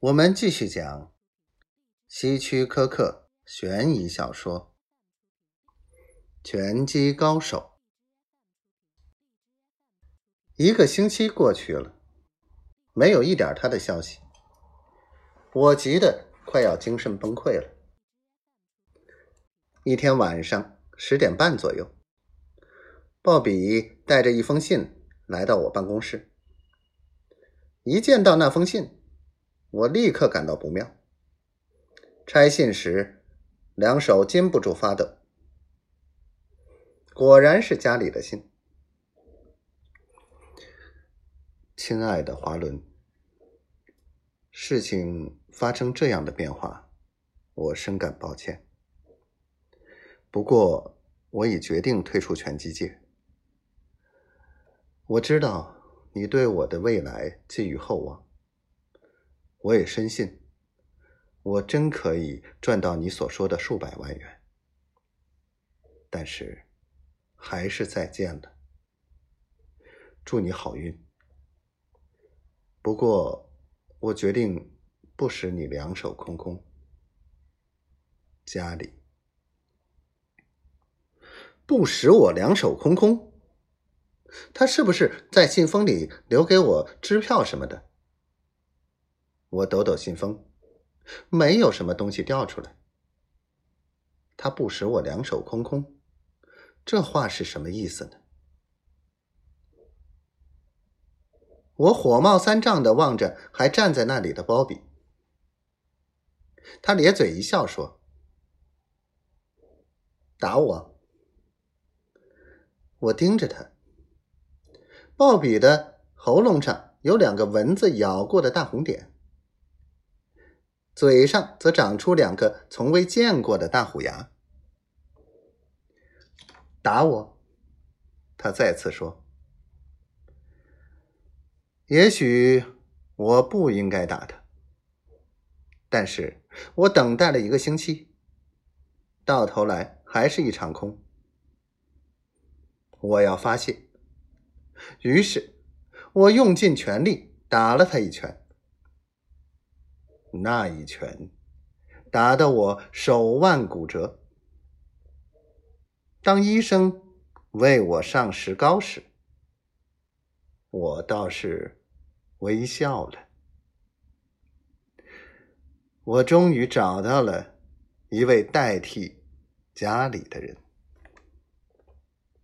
我们继续讲希区柯克悬疑小说《拳击高手》。一个星期过去了，没有一点他的消息，我急得快要精神崩溃了。一天晚上十点半左右，鲍比带着一封信来到我办公室。一见到那封信，我立刻感到不妙。拆信时，两手禁不住发抖。果然是家里的信。亲爱的华伦，事情发生这样的变化，我深感抱歉。不过，我已决定退出拳击界。我知道你对我的未来寄予厚望。我也深信，我真可以赚到你所说的数百万元。但是，还是再见了。祝你好运。不过，我决定不使你两手空空。家里不使我两手空空。他是不是在信封里留给我支票什么的？我抖抖信封，没有什么东西掉出来。他不使我两手空空，这话是什么意思呢？我火冒三丈的望着还站在那里的鲍比，他咧嘴一笑说：“打我。”我盯着他，鲍比的喉咙上有两个蚊子咬过的大红点。嘴上则长出两个从未见过的大虎牙。打我，他再次说：“也许我不应该打他，但是我等待了一个星期，到头来还是一场空。我要发泄，于是我用尽全力打了他一拳。”那一拳打得我手腕骨折。当医生为我上石膏时，我倒是微笑了。我终于找到了一位代替家里的人。